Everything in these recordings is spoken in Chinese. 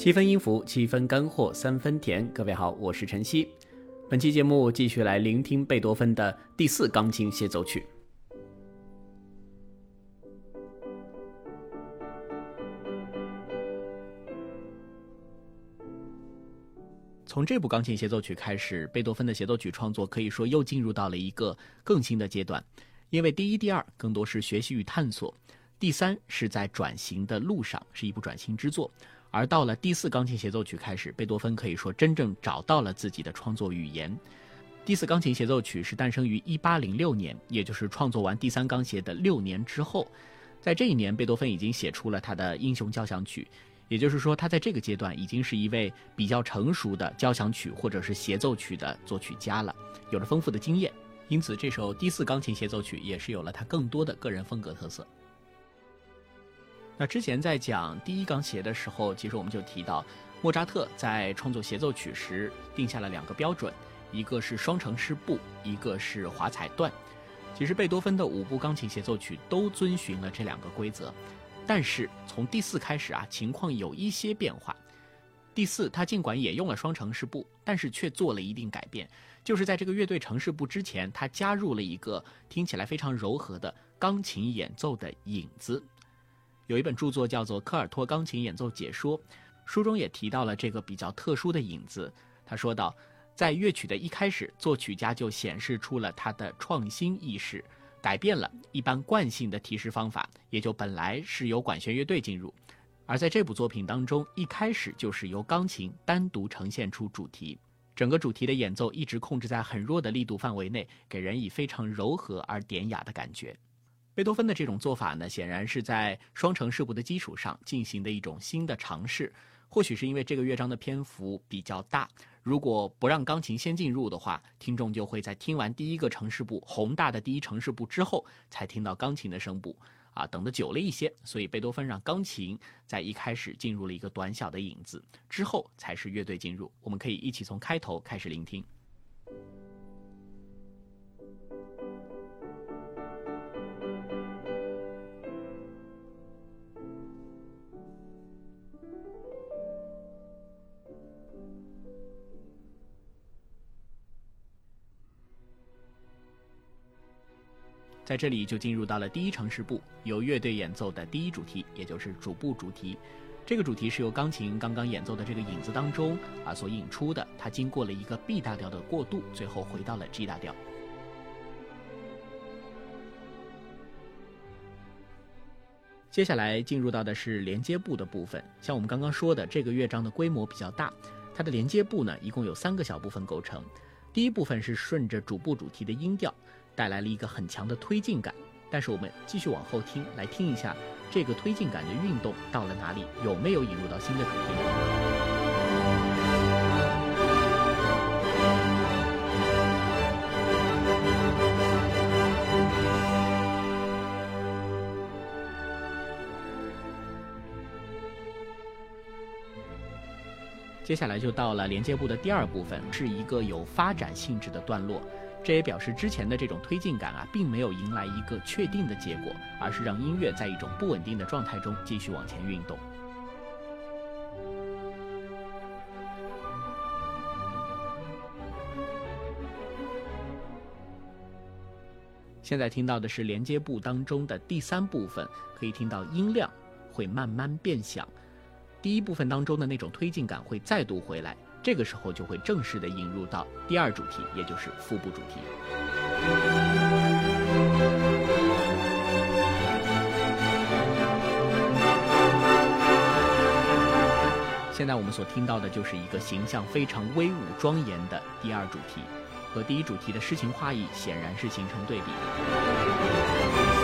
七分音符，七分干货，三分甜。各位好，我是晨曦。本期节目继续来聆听贝多芬的第四钢琴协奏曲。从这部钢琴协奏曲开始，贝多芬的协奏曲创作可以说又进入到了一个更新的阶段，因为第一、第二更多是学习与探索，第三是在转型的路上，是一部转型之作。而到了第四钢琴协奏曲开始，贝多芬可以说真正找到了自己的创作语言。第四钢琴协奏曲是诞生于1806年，也就是创作完第三钢协的六年之后。在这一年，贝多芬已经写出了他的英雄交响曲。也就是说，他在这个阶段已经是一位比较成熟的交响曲或者是协奏曲的作曲家了，有着丰富的经验，因此这首第四钢琴协奏曲也是有了他更多的个人风格特色。那之前在讲第一钢协的时候，其实我们就提到，莫扎特在创作协奏曲时定下了两个标准，一个是双城市步，一个是华彩段。其实贝多芬的五部钢琴协奏曲都遵循了这两个规则。但是从第四开始啊，情况有一些变化。第四，他尽管也用了双城市步，但是却做了一定改变，就是在这个乐队城市部之前，他加入了一个听起来非常柔和的钢琴演奏的影子。有一本著作叫做《科尔托钢琴演奏解说》，书中也提到了这个比较特殊的影子。他说道，在乐曲的一开始，作曲家就显示出了他的创新意识。改变了一般惯性的提示方法，也就本来是由管弦乐队进入，而在这部作品当中，一开始就是由钢琴单独呈现出主题，整个主题的演奏一直控制在很弱的力度范围内，给人以非常柔和而典雅的感觉。贝多芬的这种做法呢，显然是在双城市部的基础上进行的一种新的尝试。或许是因为这个乐章的篇幅比较大，如果不让钢琴先进入的话，听众就会在听完第一个城市部宏大的第一城市部之后，才听到钢琴的声部，啊，等得久了一些。所以贝多芬让钢琴在一开始进入了一个短小的影子，之后才是乐队进入。我们可以一起从开头开始聆听。在这里就进入到了第一城市部，由乐队演奏的第一主题，也就是主部主题。这个主题是由钢琴刚刚演奏的这个影子当中啊所引出的，它经过了一个 B 大调的过渡，最后回到了 G 大调。接下来进入到的是连接部的部分。像我们刚刚说的，这个乐章的规模比较大，它的连接部呢一共有三个小部分构成。第一部分是顺着主部主题的音调。带来了一个很强的推进感，但是我们继续往后听，来听一下这个推进感的运动到了哪里，有没有引入到新的主题？接下来就到了连接部的第二部分，是一个有发展性质的段落。这也表示之前的这种推进感啊，并没有迎来一个确定的结果，而是让音乐在一种不稳定的状态中继续往前运动。现在听到的是连接部当中的第三部分，可以听到音量会慢慢变响，第一部分当中的那种推进感会再度回来。这个时候就会正式的引入到第二主题，也就是副部主题。现在我们所听到的就是一个形象非常威武庄严的第二主题，和第一主题的诗情画意显然是形成对比。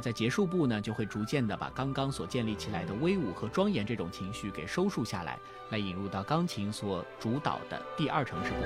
在结束部呢，就会逐渐的把刚刚所建立起来的威武和庄严这种情绪给收束下来，来引入到钢琴所主导的第二城市部。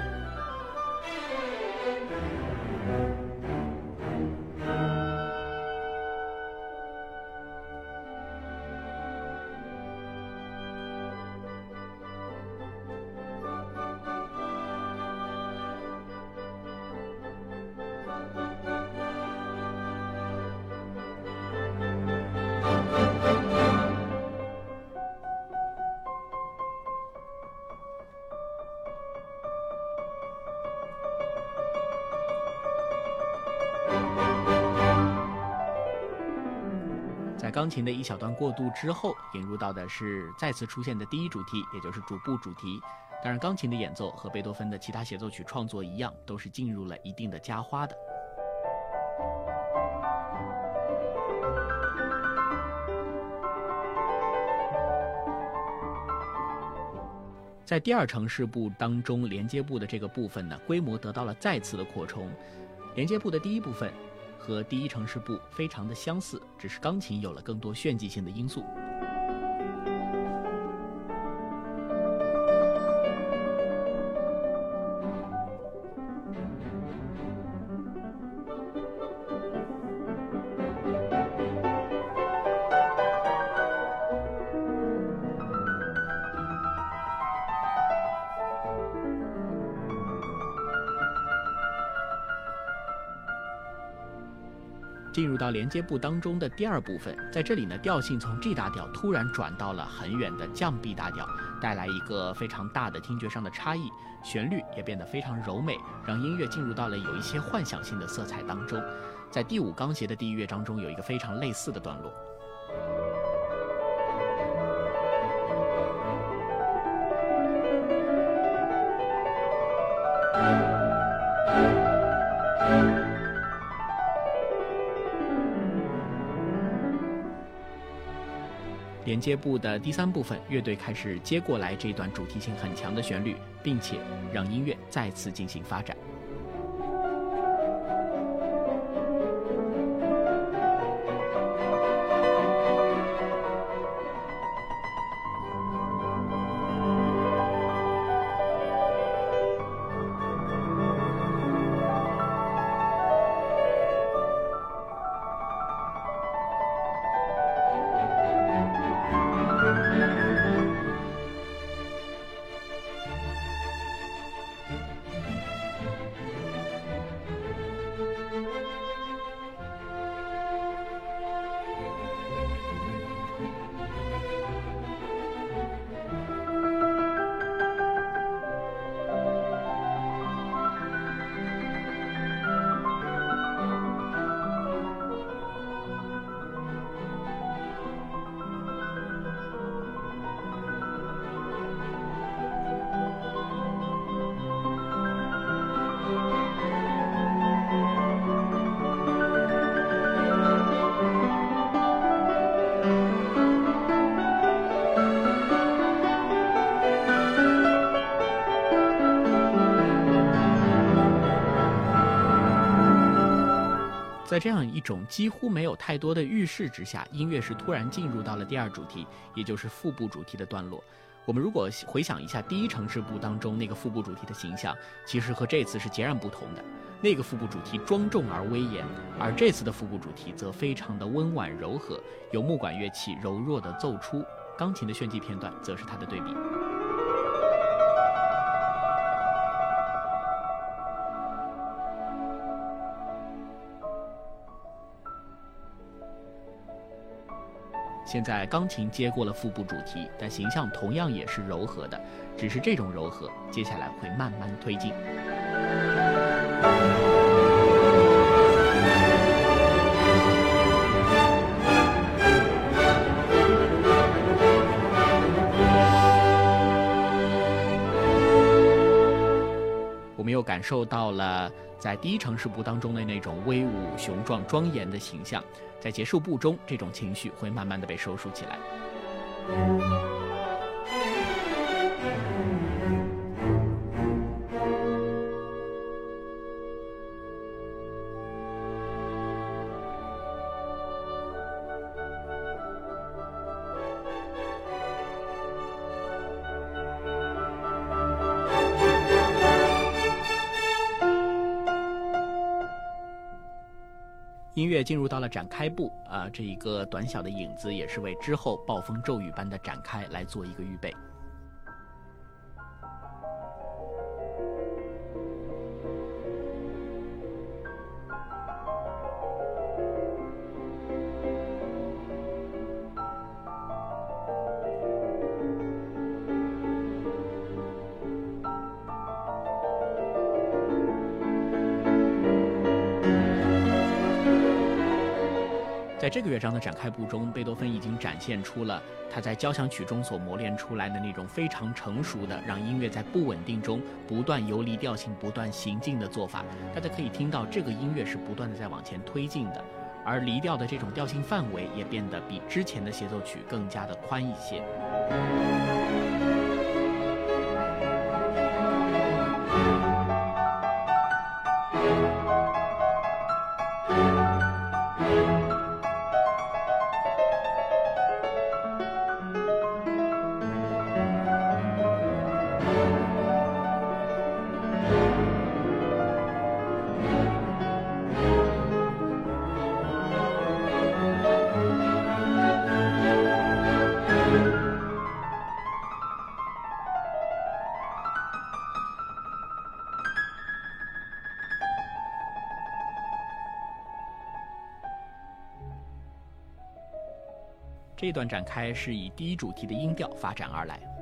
在钢琴的一小段过渡之后引入到的是再次出现的第一主题也就是主部主题。当然钢琴的演奏和贝多芬的其他协奏曲创作一样都是进入了一定的加花的。在第二城市部当中连接部的这个部分呢规模得到了再次的扩充连接部的第一部分和第一城市部非常的相似，只是钢琴有了更多炫技性的因素。到连接部当中的第二部分，在这里呢，调性从 G 大调突然转到了很远的降 B 大调，带来一个非常大的听觉上的差异，旋律也变得非常柔美，让音乐进入到了有一些幻想性的色彩当中。在第五钢协的第一乐章中，有一个非常类似的段落。连接部的第三部分，乐队开始接过来这段主题性很强的旋律，并且让音乐再次进行发展。在这样一种几乎没有太多的预示之下，音乐是突然进入到了第二主题，也就是副部主题的段落。我们如果回想一下第一城市部当中那个副部主题的形象，其实和这次是截然不同的。那个副部主题庄重而威严，而这次的副部主题则非常的温婉柔和，由木管乐器柔弱的奏出，钢琴的炫技片段则是它的对比。现在钢琴接过了腹部主题，但形象同样也是柔和的，只是这种柔和接下来会慢慢推进。受到了在第一城市部当中的那种威武雄壮庄严的形象。在结束部中，这种情绪会慢慢的被收束起来。音乐进入到了展开部啊，这一个短小的影子也是为之后暴风骤雨般的展开来做一个预备。在这个乐章的展开部中，贝多芬已经展现出了他在交响曲中所磨练出来的那种非常成熟的，让音乐在不稳定中不断游离调性、不断行进的做法。大家可以听到，这个音乐是不断的在往前推进的，而离调的这种调性范围也变得比之前的协奏曲更加的宽一些。这段展开是以第一主题的音调发展而来。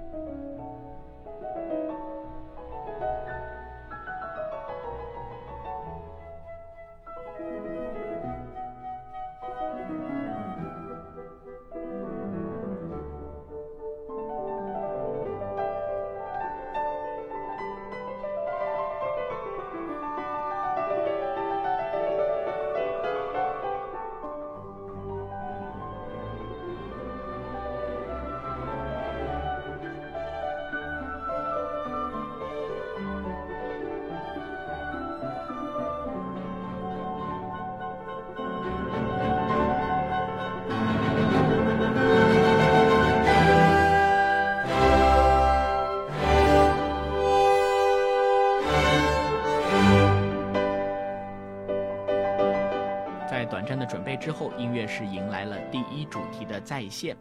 短暂的准备之后，音乐是迎来了第一主题的再现。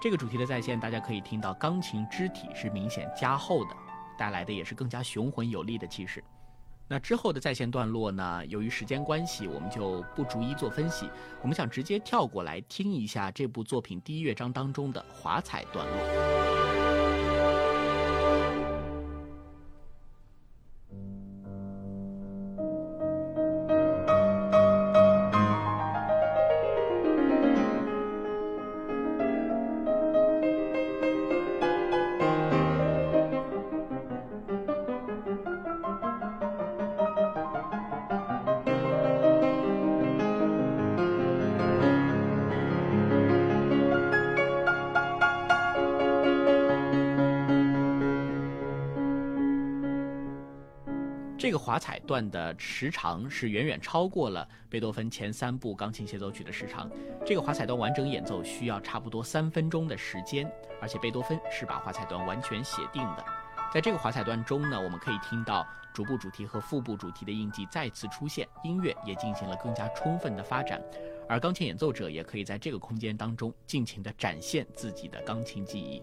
这个主题的再现，大家可以听到钢琴肢体是明显加厚的，带来的也是更加雄浑有力的气势。那之后的再现段落呢？由于时间关系，我们就不逐一做分析。我们想直接跳过来听一下这部作品第一乐章当中的华彩段落。华彩段的时长是远远超过了贝多芬前三部钢琴协奏曲的时长。这个华彩段完整演奏需要差不多三分钟的时间，而且贝多芬是把华彩段完全写定的。在这个华彩段中呢，我们可以听到主部主题和副部主题的印记再次出现，音乐也进行了更加充分的发展，而钢琴演奏者也可以在这个空间当中尽情地展现自己的钢琴技艺。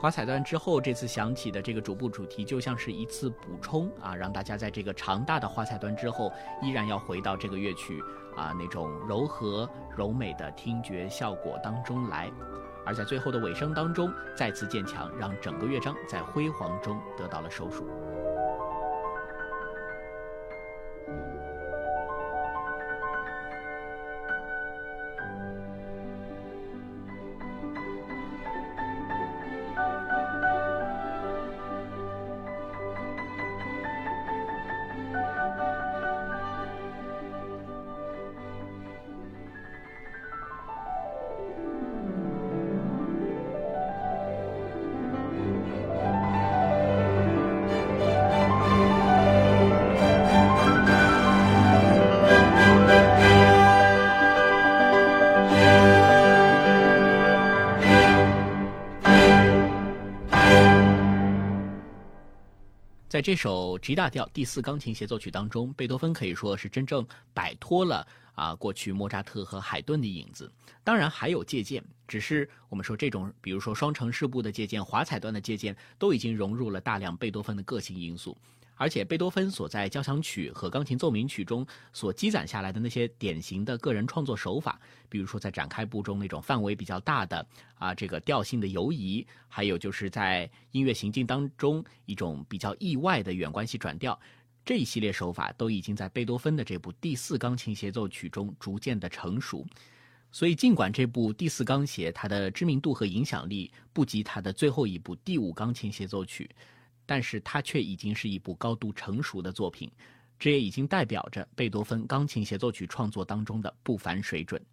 华彩段之后，这次响起的这个主部主题就像是一次补充啊，让大家在这个长大的华彩段之后，依然要回到这个乐曲啊那种柔和柔美的听觉效果当中来，而在最后的尾声当中再次渐强，让整个乐章在辉煌中得到了收束。在这首 G 大调第四钢琴协奏曲当中，贝多芬可以说是真正摆脱了啊过去莫扎特和海顿的影子。当然还有借鉴，只是我们说这种，比如说双城市部的借鉴、华彩段的借鉴，都已经融入了大量贝多芬的个性因素。而且贝多芬所在交响曲和钢琴奏鸣曲中所积攒下来的那些典型的个人创作手法，比如说在展开部中那种范围比较大的啊这个调性的游移，还有就是在音乐行进当中一种比较意外的远关系转调，这一系列手法都已经在贝多芬的这部第四钢琴协奏曲中逐渐的成熟。所以尽管这部第四钢协它的知名度和影响力不及它的最后一部第五钢琴协奏曲。但是它却已经是一部高度成熟的作品，这也已经代表着贝多芬钢琴协奏曲创作当中的不凡水准。